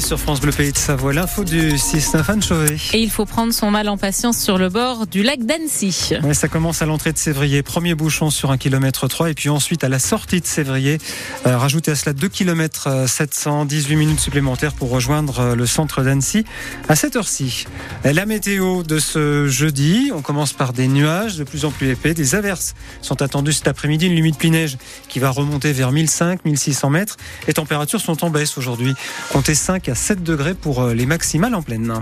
Sur France Bleu Pays de Savoie, l'info du 6-9 Anne Chauvet. Et il faut prendre son mal en patience sur le bord du lac d'Annecy. Ouais, ça commence à l'entrée de Sévrier. Premier bouchon sur 1 km 3 et puis ensuite à la sortie de Sévrier. Euh, rajoutez à cela 2 km 718 minutes supplémentaires pour rejoindre euh, le centre d'Annecy à cette heure-ci. La météo de ce jeudi, on commence par des nuages de plus en plus épais. Des averses sont attendues cet après-midi. Une limite pluie neige qui va remonter vers 1500-1600 mètres. Les températures sont en baisse aujourd'hui. Comptez 5 à 7 degrés pour euh, les maximales en pleine.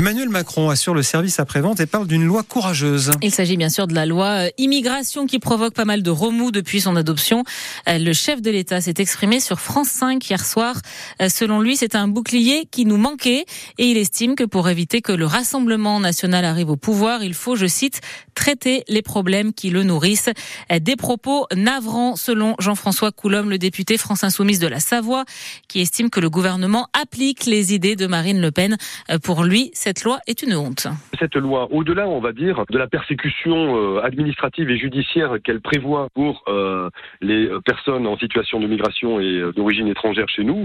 Emmanuel Macron assure le service après-vente et parle d'une loi courageuse. Il s'agit bien sûr de la loi euh, immigration qui provoque pas mal de remous depuis son adoption. Euh, le chef de l'État s'est exprimé sur France 5 hier soir. Euh, selon lui, c'est un bouclier qui nous manquait et il estime que pour éviter que le Rassemblement national arrive au pouvoir, il faut, je cite, traiter les problèmes qui le nourrissent. Des propos navrants selon Jean-François Coulombe, le député France Insoumise de la Savoie, qui estime que le gouvernement applique les idées de Marine Le Pen. Pour lui, cette loi est une honte. Cette loi, au-delà, on va dire, de la persécution euh, administrative et judiciaire qu'elle prévoit pour euh, les personnes en situation de migration et euh, d'origine étrangère chez nous,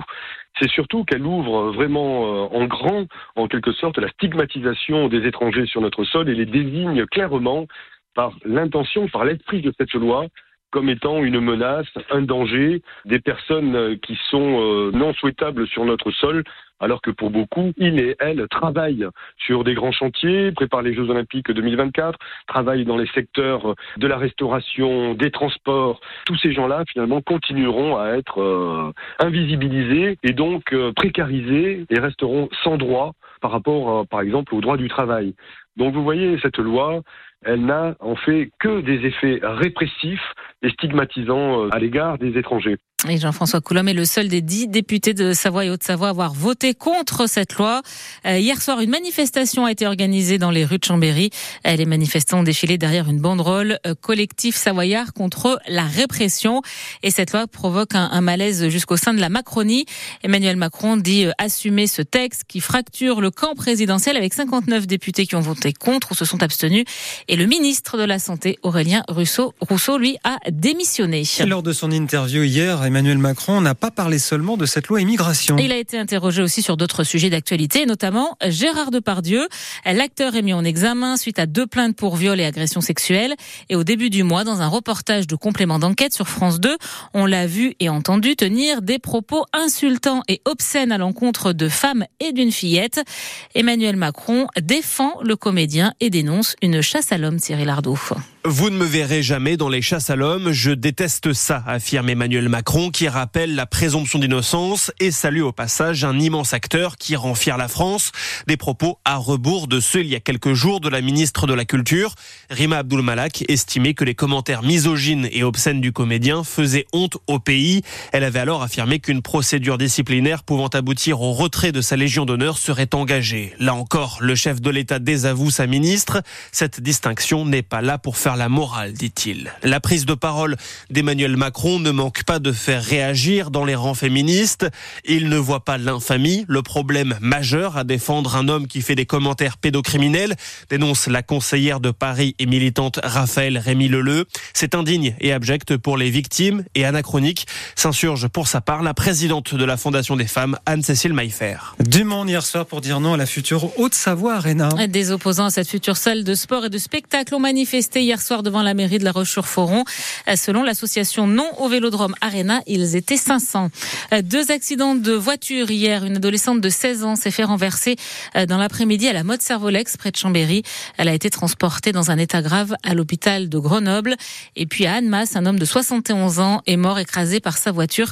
c'est surtout qu'elle ouvre vraiment en grand, en quelque sorte, la stigmatisation des étrangers sur notre sol et les désigne clairement par l'intention, par l'esprit de cette loi, comme étant une menace, un danger, des personnes qui sont non souhaitables sur notre sol alors que pour beaucoup, ils et elles travaillent sur des grands chantiers, préparent les Jeux Olympiques 2024, travaillent dans les secteurs de la restauration, des transports. Tous ces gens-là, finalement, continueront à être euh, invisibilisés et donc euh, précarisés et resteront sans droit par rapport, euh, par exemple, au droit du travail. Donc vous voyez, cette loi, elle n'a en fait que des effets répressifs et stigmatisants à l'égard des étrangers. Et Jean-François Coulomb est le seul des dix députés de Savoie et Haute-Savoie à avoir voté contre cette loi. Euh, hier soir, une manifestation a été organisée dans les rues de Chambéry. Euh, les manifestants ont défilé derrière une banderole euh, collectif savoyard contre la répression. Et cette loi provoque un, malaise jusqu'au sein de la Macronie. Emmanuel Macron dit assumer ce texte qui fracture le camp présidentiel avec 59 députés qui ont voté contre ou se sont abstenus. Et le ministre de la Santé, Aurélien Rousseau, Rousseau lui, a démissionné. Lors de son interview hier, Emmanuel Macron n'a pas parlé seulement de cette loi immigration. Il a été interrogé aussi sur d'autres sujets d'actualité, notamment Gérard Depardieu. L'acteur est mis en examen suite à deux plaintes pour viol et agression sexuelle. Et au début du mois, dans un reportage de complément d'enquête sur France 2, on l'a vu et entendu tenir des propos insultants et obscènes à l'encontre de femmes et d'une fillette. Emmanuel Macron défend le comédien et dénonce une chasse à l'homme, Cyril Ardo. Vous ne me verrez jamais dans les chasses à l'homme. Je déteste ça, affirme Emmanuel Macron, qui rappelle la présomption d'innocence et salue au passage un immense acteur qui rend fier la France. Des propos à rebours de ceux il y a quelques jours de la ministre de la Culture. Rima Abdul-Malak estimait que les commentaires misogynes et obscènes du comédien faisaient honte au pays. Elle avait alors affirmé qu'une procédure disciplinaire pouvant aboutir au retrait de sa Légion d'honneur serait engagée. Là encore, le chef de l'État désavoue sa ministre. Cette distinction n'est pas là pour faire la morale, dit-il. La prise de parole d'Emmanuel Macron ne manque pas de faire réagir dans les rangs féministes. Il ne voit pas l'infamie, le problème majeur à défendre un homme qui fait des commentaires pédocriminels, dénonce la conseillère de Paris et militante Raphaël Rémy Leleu. C'est indigne et abject pour les victimes et anachronique, s'insurge pour sa part la présidente de la Fondation des femmes, Anne-Cécile Maillefer. Du monde hier soir pour dire non à la future Haute-Savoie Arena. Des opposants à cette future salle de sport et de spectacle ont manifesté hier soir devant la mairie de La Roche-sur-Foron. Selon l'association Non au Vélodrome Arena, ils étaient 500. Euh, deux accidents de voiture hier. Une adolescente de 16 ans s'est fait renverser euh, dans l'après-midi à la mode Servolex près de Chambéry. Elle a été transportée dans un état grave à l'hôpital de Grenoble. Et puis à Annemasse, un homme de 71 ans est mort écrasé par sa voiture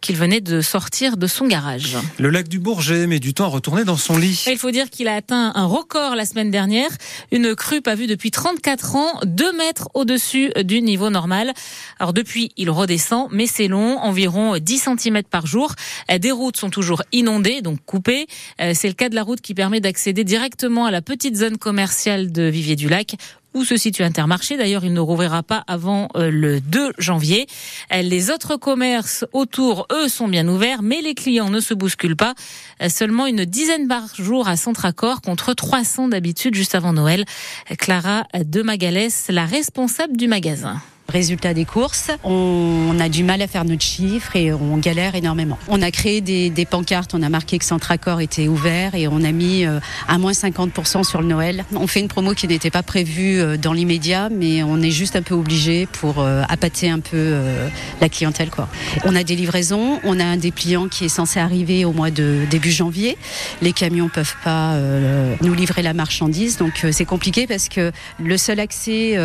qu'il venait de sortir de son garage. Le lac du Bourget met du temps à retourner dans son lit. Il faut dire qu'il a atteint un record la semaine dernière. Une crue pas vue depuis 34 ans, 2 mètres au-dessus du niveau normal. Alors depuis, il redescend, mais c'est long, environ 10 cm par jour. Des routes sont toujours inondées, donc coupées. Euh, c'est le cas de la route qui permet d'accéder directement à la petite zone commerciale de Vivier du Lac où se situe Intermarché. D'ailleurs, il ne rouvrira pas avant euh, le 2 janvier. Euh, les autres commerces autour, eux, sont bien ouverts, mais les clients ne se bousculent pas. Euh, seulement une dizaine par jour à Centracor contre 300 d'habitude juste avant Noël. Clara de Magalès, la responsable du magasin. Résultat des courses, on a du mal à faire notre chiffre et on galère énormément. On a créé des, pancartes, on a marqué que Centracor était ouvert et on a mis euh, à moins 50% sur le Noël. On fait une promo qui n'était pas prévue euh, dans l'immédiat, mais on est juste un peu obligé pour euh, appâter un peu la clientèle. On a des livraisons, on a un dépliant qui est censé arriver au mois de début janvier. Les camions peuvent pas nous livrer la marchandise, donc c'est compliqué parce que le seul accès,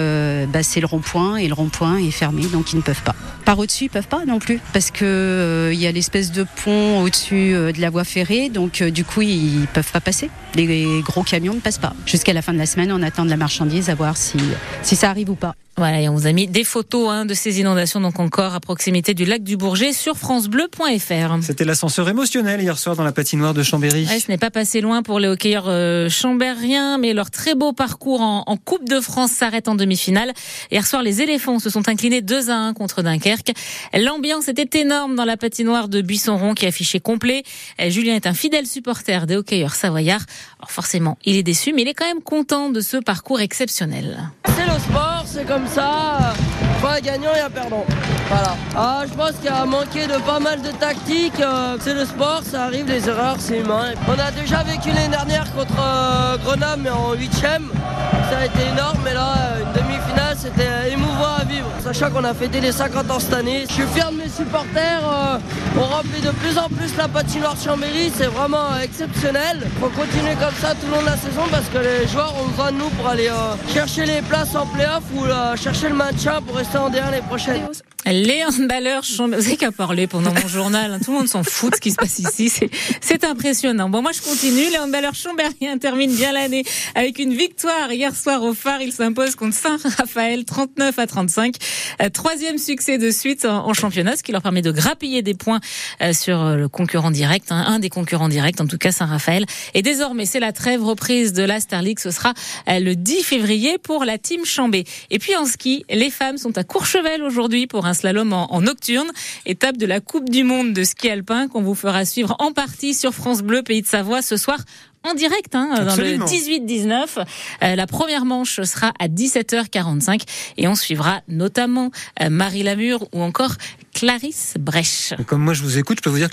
bah, c'est le rond-point et le rond-point est fermé, donc ils ne peuvent pas. Par au-dessus, ils peuvent pas non plus parce que il y a l'espèce de pont au-dessus de la voie ferrée, donc du coup ils peuvent pas passer. Les gros camions ne passent pas. Jusqu'à la fin de la semaine, on attend de la marchandise à voir si, si ça arrive ou pas. Voilà, et on vous a mis des photos hein, de ces inondations, donc encore à proximité du lac du Bourget sur francebleu.fr. C'était l'ascenseur émotionnel hier soir dans la patinoire de Chambéry. ce n'est pas passé loin pour les hockeyeurs euh, chambériens, mais leur très beau parcours en, en Coupe de France s'arrête en demi-finale. Hier soir, les éléphants se sont inclinés 2 à 1 contre Dunkerque. L'ambiance était énorme dans la patinoire de Buisson-Rond qui affichait complet. Julien est un fidèle supporter des hockeyeurs savoyards. Alors forcément, il est déçu, mais il est quand même content de ce parcours exceptionnel. C'est le sport, c'est comme ça. Pas gagnant et un perdant. Voilà. Ah, je pense qu'il a manqué de pas mal de tactiques. Euh, c'est le sport, ça arrive, les erreurs, c'est humain. On a déjà vécu l'année dernière contre euh, Grenoble, mais en huitième. Ça a été énorme, mais là, une demi-finale, c'était émouvant. Sachant qu'on a fêté les 50 ans cette année. Je suis fier de mes supporters. on remplit de plus en plus la patinoire Chambéry. C'est vraiment exceptionnel. Faut continuer comme ça tout le long de la saison parce que les joueurs ont besoin de nous pour aller chercher les places en playoff ou chercher le maintien pour rester en dernier les prochaines. Les handballeurs, vous avez qu'à parler pendant mon journal. Hein. Tout le monde s'en fout de ce qui se passe ici. C'est impressionnant. Bon, moi, je continue. Les handballeurs chambériens terminent bien l'année avec une victoire hier soir au phare. Ils s'imposent contre Saint-Raphaël, 39 à 35. Euh, troisième succès de suite en, championnat, ce qui leur permet de grappiller des points euh, sur euh, le concurrent direct, hein. un des concurrents directs, en tout cas Saint-Raphaël. Et désormais, c'est la trêve reprise de la Star League. Ce sera le 10 février pour la team Chambé. Et puis en ski, les femmes sont à Courchevel aujourd'hui pour un slalom en, nocturne, étape de la Coupe du Monde de ski alpin qu'on vous fera suivre en partie sur France Bleu Pays de Savoie ce soir en direct hein, dans le 18-19. Euh, la première manche sera à 17h45 et on suivra notamment euh, Marie Lamure ou encore Clarisse Brèche. Comme moi je vous écoute, je peux vous dire